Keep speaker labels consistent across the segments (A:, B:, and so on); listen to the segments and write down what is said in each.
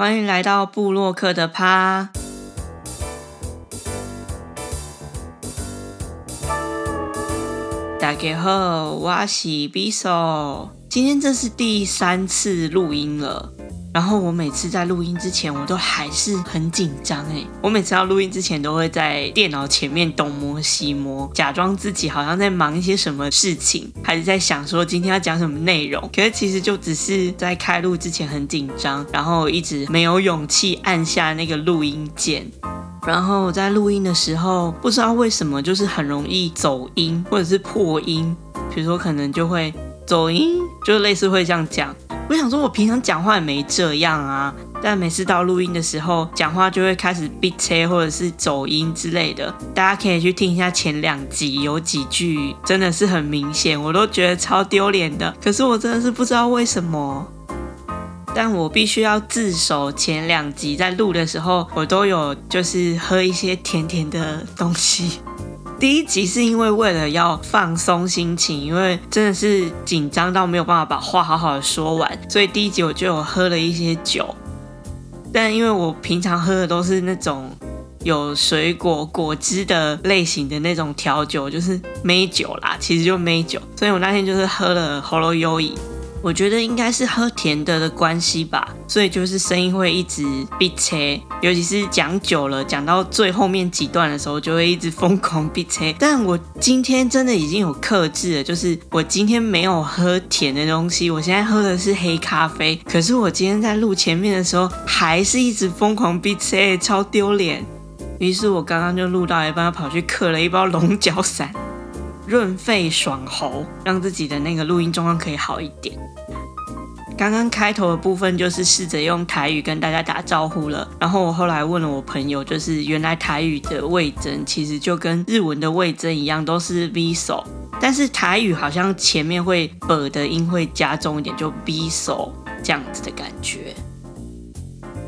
A: 欢迎来到布洛克的趴。大家好，我是 Biso。今天这是第三次录音了，然后我每次在录音之前，我都还是很紧张哎。我每次要录音之前，都会在电脑前面东摸西摸，假装自己好像在忙一些什么事情，还是在想说今天要讲什么内容。可是其实就只是在开录之前很紧张，然后一直没有勇气按下那个录音键。然后在录音的时候，不知道为什么就是很容易走音或者是破音，比如说可能就会走音。就类似会这样讲，我想说，我平常讲话也没这样啊，但每次到录音的时候，讲话就会开始闭车或者是走音之类的。大家可以去听一下前两集，有几句真的是很明显，我都觉得超丢脸的。可是我真的是不知道为什么，但我必须要自首。前两集在录的时候，我都有就是喝一些甜甜的东西。第一集是因为为了要放松心情，因为真的是紧张到没有办法把话好好的说完，所以第一集我就有喝了一些酒。但因为我平常喝的都是那种有水果果汁的类型的那种调酒，就是美酒啦，其实就美酒，所以我那天就是喝了喉咙优饮。我觉得应该是喝甜的的关系吧，所以就是声音会一直闭切，尤其是讲久了，讲到最后面几段的时候，就会一直疯狂闭切。但我今天真的已经有克制了，就是我今天没有喝甜的东西，我现在喝的是黑咖啡。可是我今天在录前面的时候，还是一直疯狂闭切，超丢脸。于是我刚刚就录到一半，跑去嗑了一包龙角散。润肺爽喉，让自己的那个录音状况可以好一点。刚刚开头的部分就是试着用台语跟大家打招呼了，然后我后来问了我朋友，就是原来台语的味增其实就跟日文的味增一样，都是 v so，但是台语好像前面会 b 的音会加重一点，就 v so 这样子的感觉。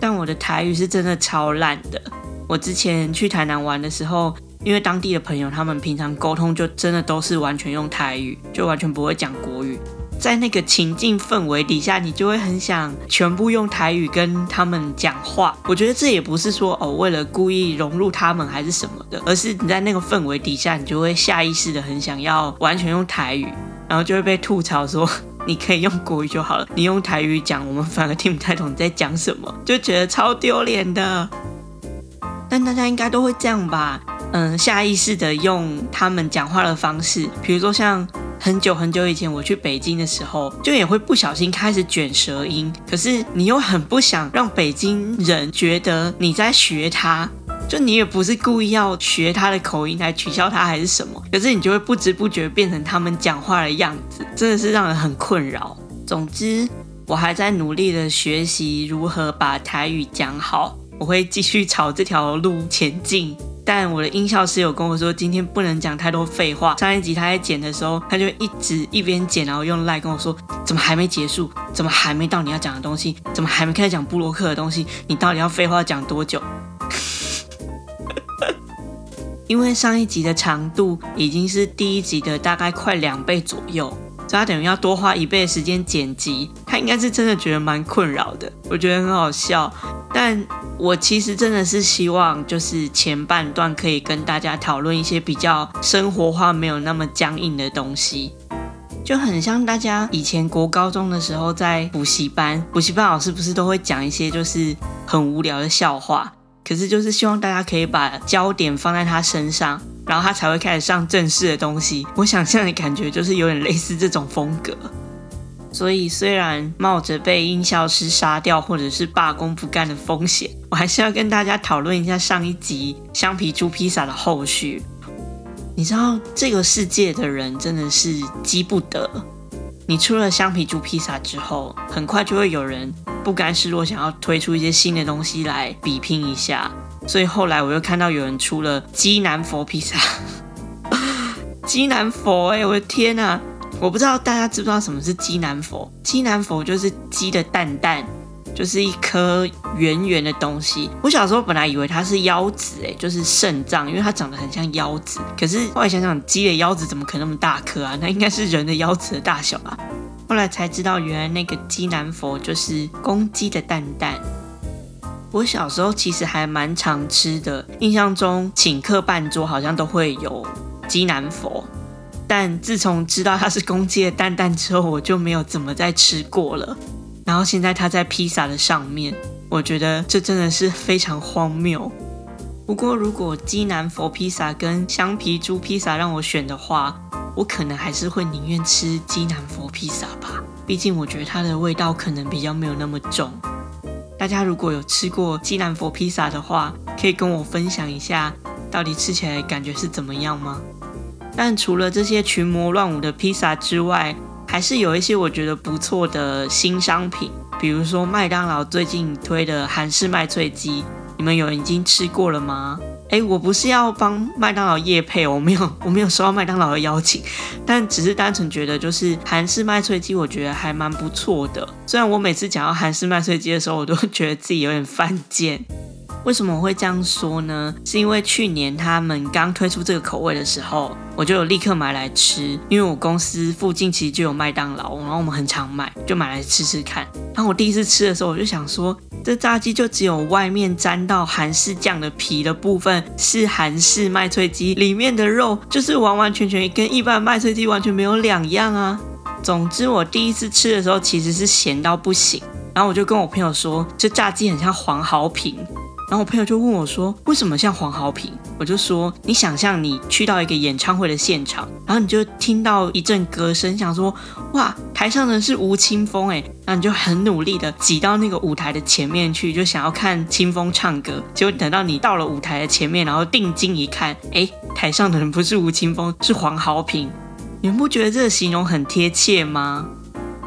A: 但我的台语是真的超烂的，我之前去台南玩的时候。因为当地的朋友，他们平常沟通就真的都是完全用台语，就完全不会讲国语。在那个情境氛围底下，你就会很想全部用台语跟他们讲话。我觉得这也不是说哦，为了故意融入他们还是什么的，而是你在那个氛围底下，你就会下意识的很想要完全用台语，然后就会被吐槽说你可以用国语就好了，你用台语讲，我们反而听不太懂你在讲什么，就觉得超丢脸的。但大家应该都会这样吧？嗯，下意识的用他们讲话的方式，比如说像很久很久以前我去北京的时候，就也会不小心开始卷舌音。可是你又很不想让北京人觉得你在学他，就你也不是故意要学他的口音来取笑他还是什么，可是你就会不知不觉变成他们讲话的样子，真的是让人很困扰。总之，我还在努力的学习如何把台语讲好，我会继续朝这条路前进。但我的音效师有跟我说，今天不能讲太多废话。上一集他在剪的时候，他就一直一边剪，然后用赖跟我说，怎么还没结束？怎么还没到你要讲的东西？怎么还没开始讲布洛克的东西？你到底要废话讲多久？因为上一集的长度已经是第一集的大概快两倍左右，所以他等于要多花一倍的时间剪辑。他应该是真的觉得蛮困扰的，我觉得很好笑，但。我其实真的是希望，就是前半段可以跟大家讨论一些比较生活化、没有那么僵硬的东西，就很像大家以前国高中的时候在补习班，补习班老师不是都会讲一些就是很无聊的笑话，可是就是希望大家可以把焦点放在他身上，然后他才会开始上正式的东西。我想象的感觉就是有点类似这种风格。所以，虽然冒着被音效师杀掉或者是罢工不干的风险，我还是要跟大家讨论一下上一集橡皮猪披萨的后续。你知道，这个世界的人真的是积不得。你出了橡皮猪披萨之后，很快就会有人不甘示弱，想要推出一些新的东西来比拼一下。所以后来我又看到有人出了鸡南佛披萨，鸡南佛，哎，我的天呐！我不知道大家知不知道什么是鸡南佛？鸡南佛就是鸡的蛋蛋，就是一颗圆圆的东西。我小时候本来以为它是腰子，哎，就是肾脏，因为它长得很像腰子。可是后来想想，鸡的腰子怎么可能那么大颗啊？那应该是人的腰子的大小啊。后来才知道，原来那个鸡南佛就是公鸡的蛋蛋。我小时候其实还蛮常吃的，印象中请客办桌好像都会有鸡南佛，但自从知道它是公鸡的蛋蛋之后，我就没有怎么再吃过了。然后现在它在披萨的上面，我觉得这真的是非常荒谬。不过如果鸡南佛披萨跟香皮猪披萨让我选的话，我可能还是会宁愿吃鸡南佛披萨吧。毕竟我觉得它的味道可能比较没有那么重。大家如果有吃过鸡南佛披萨的话，可以跟我分享一下，到底吃起来感觉是怎么样吗？但除了这些群魔乱舞的披萨之外，还是有一些我觉得不错的新商品，比如说麦当劳最近推的韩式麦脆鸡，你们有已经吃过了吗？哎，我不是要帮麦当劳夜配，我没有，我没有收到麦当劳的邀请，但只是单纯觉得就是韩式麦脆鸡，我觉得还蛮不错的。虽然我每次讲到韩式麦脆鸡的时候，我都觉得自己有点犯贱。为什么我会这样说呢？是因为去年他们刚推出这个口味的时候，我就有立刻买来吃。因为我公司附近其实就有麦当劳，然后我们很常买，就买来吃吃看。然后我第一次吃的时候，我就想说，这炸鸡就只有外面沾到韩式酱的皮的部分是韩式麦脆鸡，里面的肉就是完完全全跟一般麦脆鸡完全没有两样啊。总之，我第一次吃的时候其实是咸到不行。然后我就跟我朋友说，这炸鸡很像黄豪平。然后我朋友就问我说：“为什么像黄豪平？”我就说：“你想象你去到一个演唱会的现场，然后你就听到一阵歌声，想说哇，台上的是吴青峰哎，然后你就很努力的挤到那个舞台的前面去，就想要看清风唱歌。结果等到你到了舞台的前面，然后定睛一看，哎，台上的人不是吴青峰，是黄豪平。你们不觉得这个形容很贴切吗？”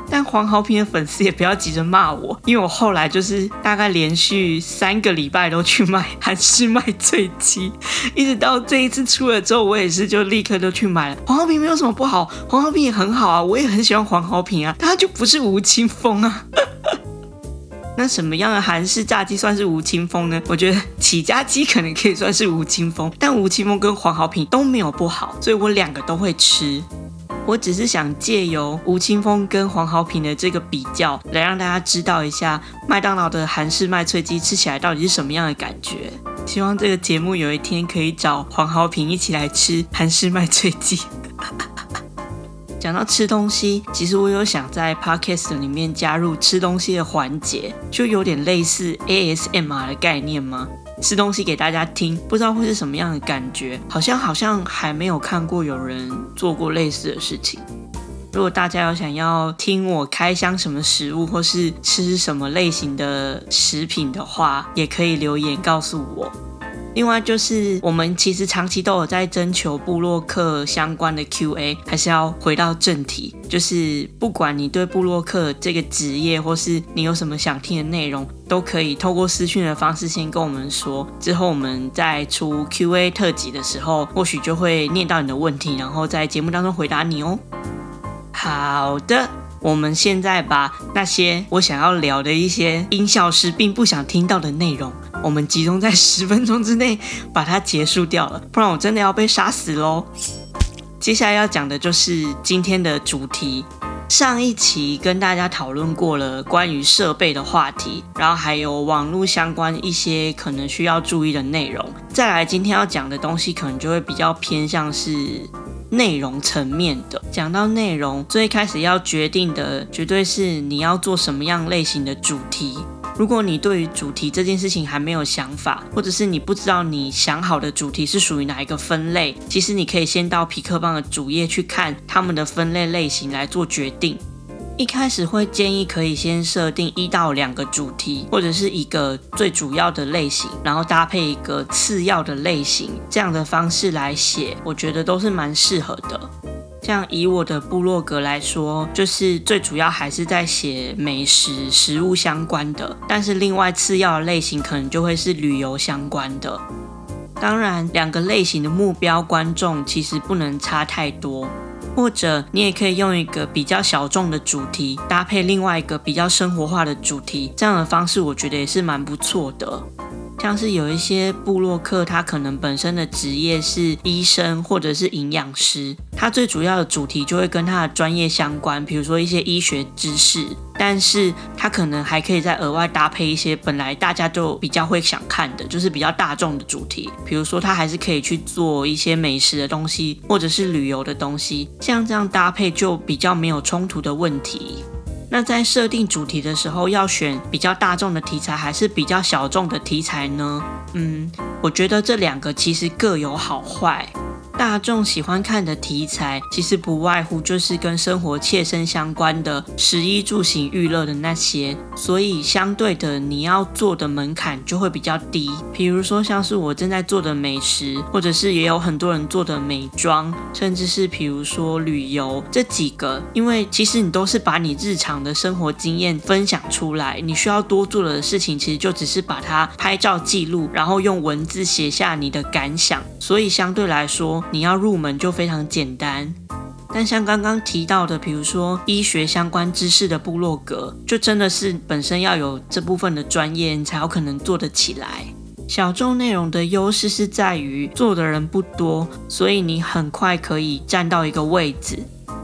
A: 但黄豪平的粉丝也不要急着骂我，因为我后来就是大概连续三个礼拜都去买韩式麦脆鸡，一直到这一次出了之后，我也是就立刻都去买了。黄豪平没有什么不好，黄豪平也很好啊，我也很喜欢黄豪平啊，他就不是吴青峰啊。那什么样的韩式炸鸡算是吴青峰呢？我觉得起家鸡可能可以算是吴青峰，但吴青峰跟黄豪平都没有不好，所以我两个都会吃。我只是想借由吴青峰跟黄豪平的这个比较，来让大家知道一下麦当劳的韩式麦脆鸡吃起来到底是什么样的感觉。希望这个节目有一天可以找黄豪平一起来吃韩式麦脆鸡。讲到吃东西，其实我有想在 podcast 里面加入吃东西的环节，就有点类似 ASMR 的概念吗？吃东西给大家听，不知道会是什么样的感觉，好像好像还没有看过有人做过类似的事情。如果大家有想要听我开箱什么食物，或是吃什么类型的食品的话，也可以留言告诉我。另外就是，我们其实长期都有在征求布洛克相关的 Q&A，还是要回到正题，就是不管你对布洛克这个职业，或是你有什么想听的内容，都可以透过私讯的方式先跟我们说，之后我们在出 Q&A 特辑的时候，或许就会念到你的问题，然后在节目当中回答你哦。好的，我们现在把那些我想要聊的一些音效师并不想听到的内容。我们集中在十分钟之内把它结束掉了，不然我真的要被杀死喽。接下来要讲的就是今天的主题。上一期跟大家讨论过了关于设备的话题，然后还有网络相关一些可能需要注意的内容。再来，今天要讲的东西可能就会比较偏向是内容层面的。讲到内容，最开始要决定的绝对是你要做什么样类型的主题。如果你对于主题这件事情还没有想法，或者是你不知道你想好的主题是属于哪一个分类，其实你可以先到皮克邦的主页去看他们的分类类型来做决定。一开始会建议可以先设定一到两个主题，或者是一个最主要的类型，然后搭配一个次要的类型，这样的方式来写，我觉得都是蛮适合的。像以我的部落格来说，就是最主要还是在写美食、食物相关的，但是另外次要的类型可能就会是旅游相关的。当然，两个类型的目标观众其实不能差太多，或者你也可以用一个比较小众的主题搭配另外一个比较生活化的主题，这样的方式我觉得也是蛮不错的。像是有一些部落客，他可能本身的职业是医生或者是营养师，他最主要的主题就会跟他的专业相关，比如说一些医学知识，但是他可能还可以再额外搭配一些本来大家就比较会想看的，就是比较大众的主题，比如说他还是可以去做一些美食的东西，或者是旅游的东西，像这样搭配就比较没有冲突的问题。那在设定主题的时候，要选比较大众的题材，还是比较小众的题材呢？嗯，我觉得这两个其实各有好坏。大众喜欢看的题材，其实不外乎就是跟生活切身相关的食衣住行娱乐的那些，所以相对的，你要做的门槛就会比较低。比如说像是我正在做的美食，或者是也有很多人做的美妆，甚至是比如说旅游这几个，因为其实你都是把你日常的生活经验分享出来，你需要多做的事情其实就只是把它拍照记录，然后用文字写下你的感想，所以相对来说。你要入门就非常简单，但像刚刚提到的，比如说医学相关知识的部落格，就真的是本身要有这部分的专业，你才有可能做得起来。小众内容的优势是在于做的人不多，所以你很快可以站到一个位置。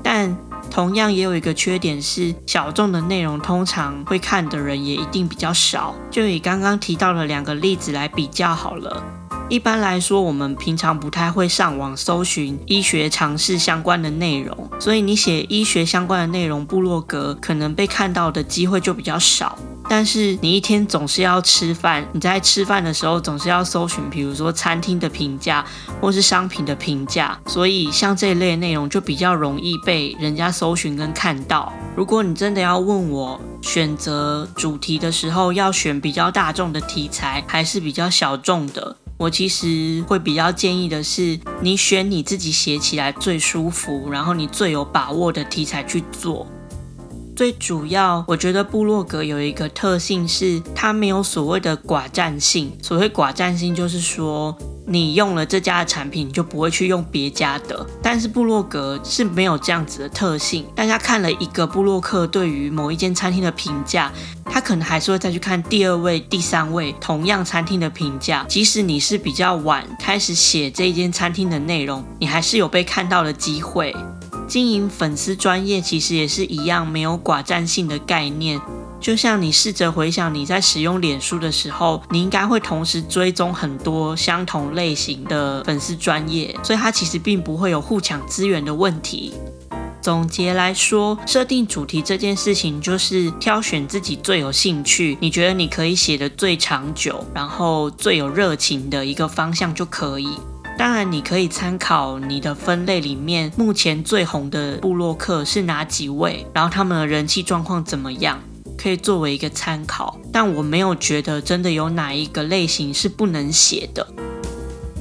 A: 但同样也有一个缺点是，小众的内容通常会看的人也一定比较少。就以刚刚提到的两个例子来比较好了。一般来说，我们平常不太会上网搜寻医学常识相关的内容，所以你写医学相关的内容，部落格可能被看到的机会就比较少。但是你一天总是要吃饭，你在吃饭的时候总是要搜寻，比如说餐厅的评价或是商品的评价，所以像这一类内容就比较容易被人家搜寻跟看到。如果你真的要问我选择主题的时候，要选比较大众的题材，还是比较小众的？我其实会比较建议的是，你选你自己写起来最舒服，然后你最有把握的题材去做。最主要，我觉得布洛格有一个特性是，它没有所谓的寡占性。所谓寡占性，就是说你用了这家的产品，你就不会去用别家的。但是部落格是没有这样子的特性。大家看了一个部落客对于某一间餐厅的评价，他可能还是会再去看第二位、第三位同样餐厅的评价。即使你是比较晚开始写这一间餐厅的内容，你还是有被看到的机会。经营粉丝专业其实也是一样，没有寡占性的概念。就像你试着回想你在使用脸书的时候，你应该会同时追踪很多相同类型的粉丝专业，所以它其实并不会有互抢资源的问题。总结来说，设定主题这件事情就是挑选自己最有兴趣、你觉得你可以写的最长久，然后最有热情的一个方向就可以。当然，你可以参考你的分类里面目前最红的部落客是哪几位，然后他们的人气状况怎么样，可以作为一个参考。但我没有觉得真的有哪一个类型是不能写的。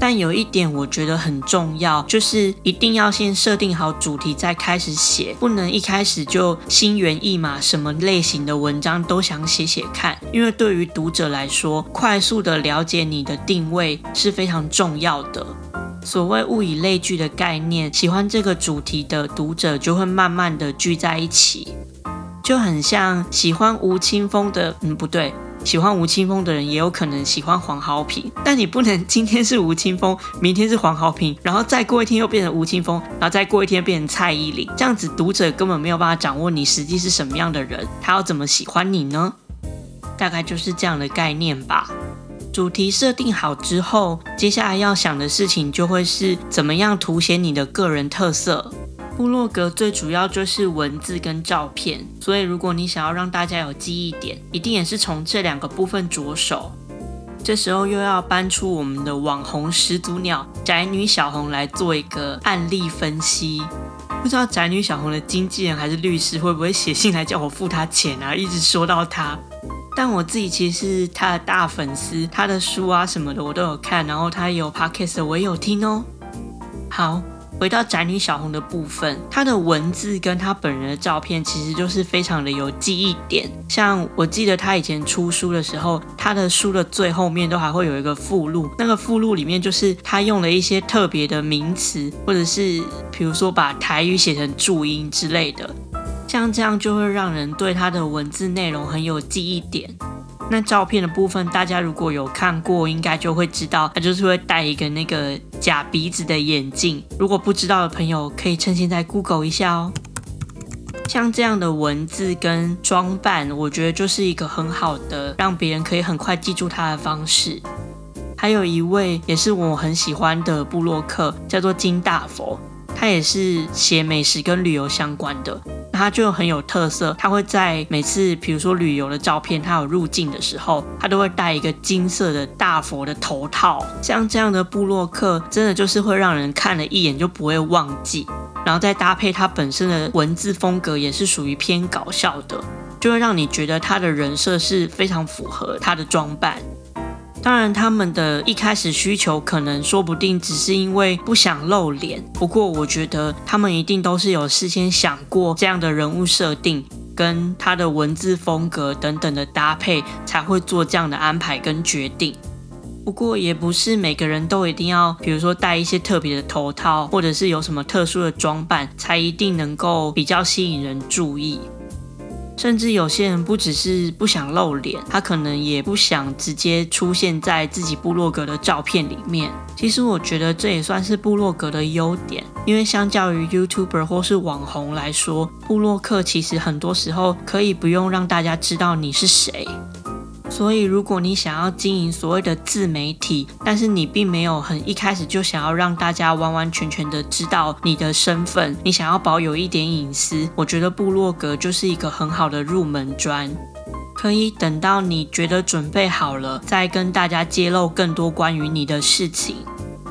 A: 但有一点我觉得很重要，就是一定要先设定好主题再开始写，不能一开始就心猿意马，什么类型的文章都想写写看。因为对于读者来说，快速的了解你的定位是非常重要的。所谓物以类聚的概念，喜欢这个主题的读者就会慢慢的聚在一起，就很像喜欢吴青峰的，嗯，不对。喜欢吴青峰的人也有可能喜欢黄豪平，但你不能今天是吴青峰，明天是黄豪平，然后再过一天又变成吴青峰，然后再过一天变成蔡依林，这样子读者根本没有办法掌握你实际是什么样的人，他要怎么喜欢你呢？大概就是这样的概念吧。主题设定好之后，接下来要想的事情就会是怎么样凸显你的个人特色。部落格最主要就是文字跟照片，所以如果你想要让大家有记忆点，一定也是从这两个部分着手。这时候又要搬出我们的网红始祖鸟宅女小红来做一个案例分析。不知道宅女小红的经纪人还是律师会不会写信来叫我付他钱啊？一直说到他，但我自己其实是他的大粉丝，他的书啊什么的我都有看，然后他有 podcast 我也有听哦。好。回到宅女小红的部分，她的文字跟她本人的照片其实就是非常的有记忆点。像我记得她以前出书的时候，她的书的最后面都还会有一个附录，那个附录里面就是她用了一些特别的名词，或者是比如说把台语写成注音之类的，像这样就会让人对她的文字内容很有记忆点。那照片的部分，大家如果有看过，应该就会知道，他就是会戴一个那个假鼻子的眼镜。如果不知道的朋友，可以趁现在 Google 一下哦。像这样的文字跟装扮，我觉得就是一个很好的让别人可以很快记住他的方式。还有一位也是我很喜欢的布洛克，叫做金大佛，他也是写美食跟旅游相关的。他就很有特色，他会在每次比如说旅游的照片，他有入境的时候，他都会戴一个金色的大佛的头套。像这样的布洛克，真的就是会让人看了一眼就不会忘记。然后再搭配他本身的文字风格，也是属于偏搞笑的，就会让你觉得他的人设是非常符合他的装扮。当然，他们的一开始需求可能说不定只是因为不想露脸。不过，我觉得他们一定都是有事先想过这样的人物设定跟他的文字风格等等的搭配，才会做这样的安排跟决定。不过，也不是每个人都一定要，比如说戴一些特别的头套，或者是有什么特殊的装扮，才一定能够比较吸引人注意。甚至有些人不只是不想露脸，他可能也不想直接出现在自己部落格的照片里面。其实我觉得这也算是部落格的优点，因为相较于 YouTuber 或是网红来说，部落客其实很多时候可以不用让大家知道你是谁。所以，如果你想要经营所谓的自媒体，但是你并没有很一开始就想要让大家完完全全的知道你的身份，你想要保有一点隐私，我觉得部落格就是一个很好的入门砖，可以等到你觉得准备好了，再跟大家揭露更多关于你的事情。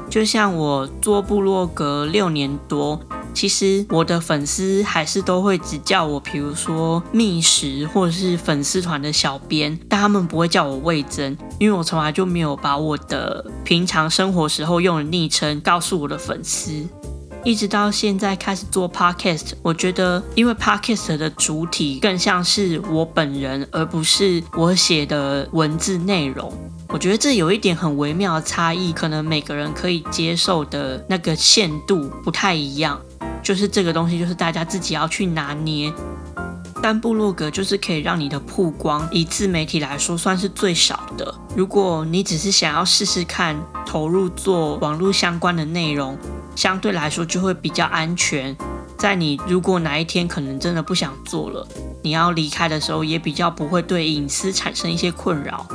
A: 就像我做部落格六年多。其实我的粉丝还是都会只叫我，比如说觅食或者是粉丝团的小编，但他们不会叫我魏征，因为我从来就没有把我的平常生活时候用的昵称告诉我的粉丝。一直到现在开始做 podcast，我觉得因为 podcast 的主体更像是我本人，而不是我写的文字内容。我觉得这有一点很微妙的差异，可能每个人可以接受的那个限度不太一样。就是这个东西，就是大家自己要去拿捏。但部落格就是可以让你的曝光，以自媒体来说算是最少的。如果你只是想要试试看投入做网络相关的内容，相对来说就会比较安全。在你如果哪一天可能真的不想做了，你要离开的时候，也比较不会对隐私产生一些困扰。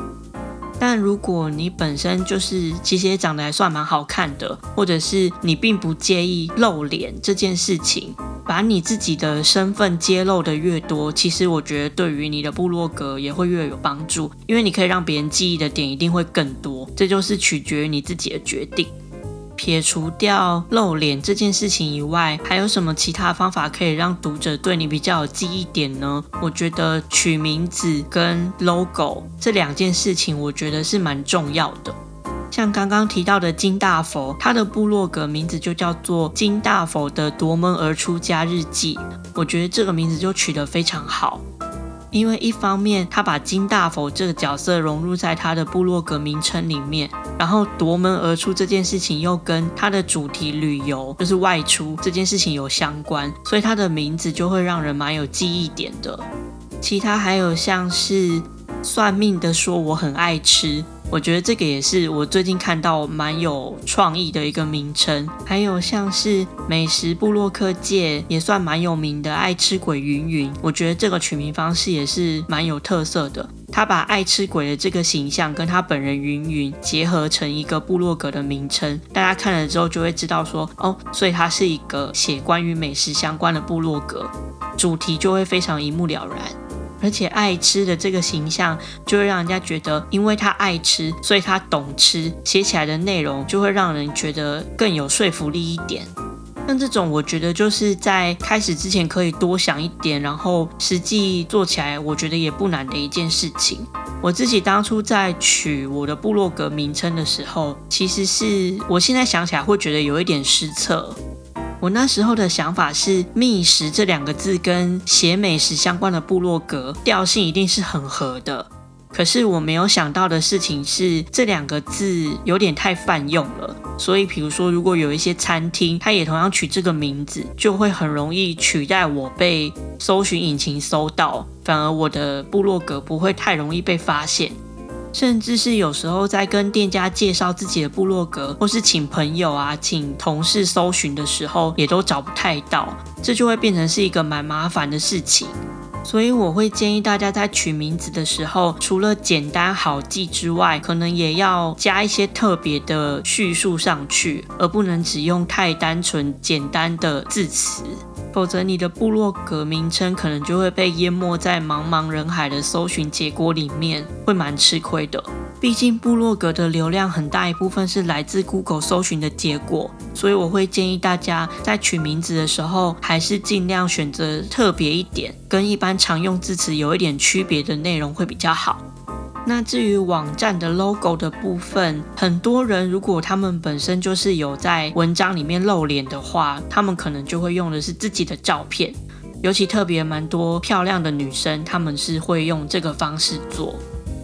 A: 但如果你本身就是其实也长得还算蛮好看的，或者是你并不介意露脸这件事情，把你自己的身份揭露的越多，其实我觉得对于你的部落格也会越有帮助，因为你可以让别人记忆的点一定会更多，这就是取决于你自己的决定。撇除掉露脸这件事情以外，还有什么其他方法可以让读者对你比较有记忆点呢？我觉得取名字跟 logo 这两件事情，我觉得是蛮重要的。像刚刚提到的金大佛，他的部落格名字就叫做金大佛的夺门而出家日记，我觉得这个名字就取得非常好。因为一方面，他把金大佛这个角色融入在他的部落格名称里面，然后夺门而出这件事情又跟他的主题旅游，就是外出这件事情有相关，所以他的名字就会让人蛮有记忆点的。其他还有像是算命的说我很爱吃。我觉得这个也是我最近看到蛮有创意的一个名称，还有像是美食部落客界也算蛮有名的爱吃鬼云云，我觉得这个取名方式也是蛮有特色的。他把爱吃鬼的这个形象跟他本人云云结合成一个部落格的名称，大家看了之后就会知道说哦，所以它是一个写关于美食相关的部落格，主题就会非常一目了然。而且爱吃的这个形象，就会让人家觉得，因为他爱吃，所以他懂吃，写起来的内容就会让人觉得更有说服力一点。像这种，我觉得就是在开始之前可以多想一点，然后实际做起来，我觉得也不难的一件事情。我自己当初在取我的部落格名称的时候，其实是我现在想起来会觉得有一点失策。我那时候的想法是，觅食这两个字跟写美食相关的部落格调性一定是很合的。可是我没有想到的事情是，这两个字有点太泛用了。所以，比如说，如果有一些餐厅，它也同样取这个名字，就会很容易取代我被搜寻引擎搜到，反而我的部落格不会太容易被发现。甚至是有时候在跟店家介绍自己的部落格，或是请朋友啊、请同事搜寻的时候，也都找不太到，这就会变成是一个蛮麻烦的事情。所以我会建议大家在取名字的时候，除了简单好记之外，可能也要加一些特别的叙述上去，而不能只用太单纯简单的字词。否则，你的部落格名称可能就会被淹没在茫茫人海的搜寻结果里面，会蛮吃亏的。毕竟，部落格的流量很大一部分是来自 Google 搜寻的结果，所以我会建议大家在取名字的时候，还是尽量选择特别一点，跟一般常用字词有一点区别的内容会比较好。那至于网站的 logo 的部分，很多人如果他们本身就是有在文章里面露脸的话，他们可能就会用的是自己的照片，尤其特别蛮多漂亮的女生，他们是会用这个方式做。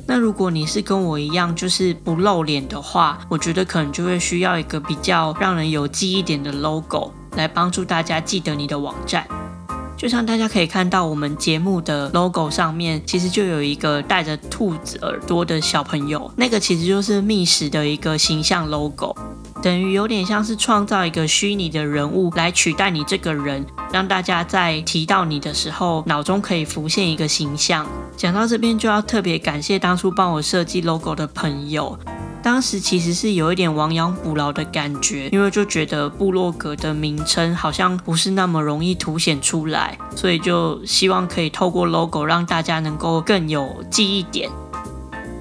A: 那如果你是跟我一样就是不露脸的话，我觉得可能就会需要一个比较让人有记忆点的 logo 来帮助大家记得你的网站。就像大家可以看到，我们节目的 logo 上面其实就有一个戴着兔子耳朵的小朋友，那个其实就是觅食的一个形象 logo，等于有点像是创造一个虚拟的人物来取代你这个人，让大家在提到你的时候，脑中可以浮现一个形象。讲到这边，就要特别感谢当初帮我设计 logo 的朋友。当时其实是有一点亡羊补牢的感觉，因为就觉得部落格的名称好像不是那么容易凸显出来，所以就希望可以透过 logo 让大家能够更有记忆点。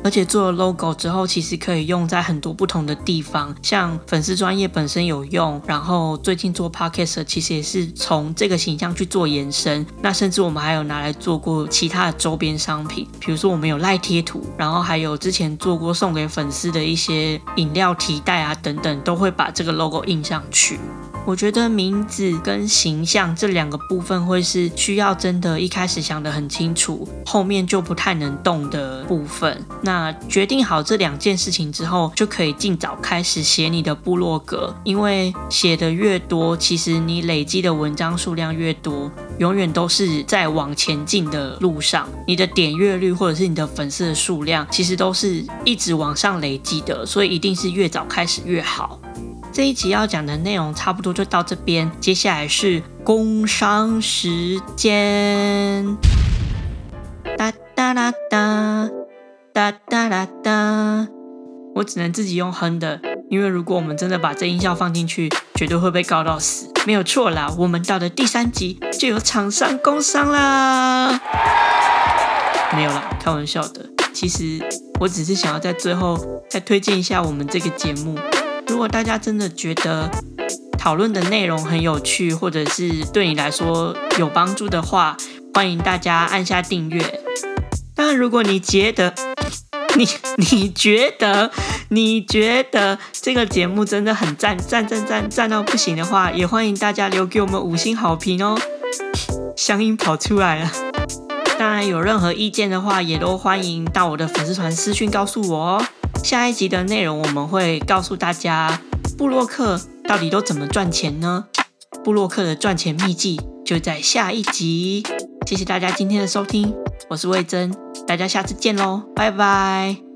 A: 而且做了 logo 之后，其实可以用在很多不同的地方，像粉丝专业本身有用，然后最近做 podcast 其实也是从这个形象去做延伸。那甚至我们还有拿来做过其他的周边商品，比如说我们有赖贴图，然后还有之前做过送给粉丝的一些饮料提袋啊等等，都会把这个 logo 印上去。我觉得名字跟形象这两个部分会是需要真的一开始想得很清楚，后面就不太能动的部分。那那决定好这两件事情之后，就可以尽早开始写你的部落格，因为写的越多，其实你累积的文章数量越多，永远都是在往前进的路上。你的点阅率或者是你的粉丝的数量，其实都是一直往上累积的，所以一定是越早开始越好。这一集要讲的内容差不多就到这边，接下来是工商时间。哒哒啦哒，哒哒啦哒。我只能自己用哼的，因为如果我们真的把这音效放进去，绝对会被告到死。没有错啦，我们到的第三集就有厂商工商啦。没有啦，开玩笑的。其实我只是想要在最后再推荐一下我们这个节目。如果大家真的觉得讨论的内容很有趣，或者是对你来说有帮助的话，欢迎大家按下订阅。当然，如果你觉得你 你觉得你觉得这个节目真的很赞赞赞赞赞到不行的话，也欢迎大家留给我们五星好评哦。乡音跑出来了。当然，有任何意见的话，也都欢迎到我的粉丝团私讯告诉我哦。下一集的内容我们会告诉大家，布洛克到底都怎么赚钱呢？布洛克的赚钱秘籍就在下一集。谢谢大家今天的收听，我是魏征，大家下次见喽，拜拜。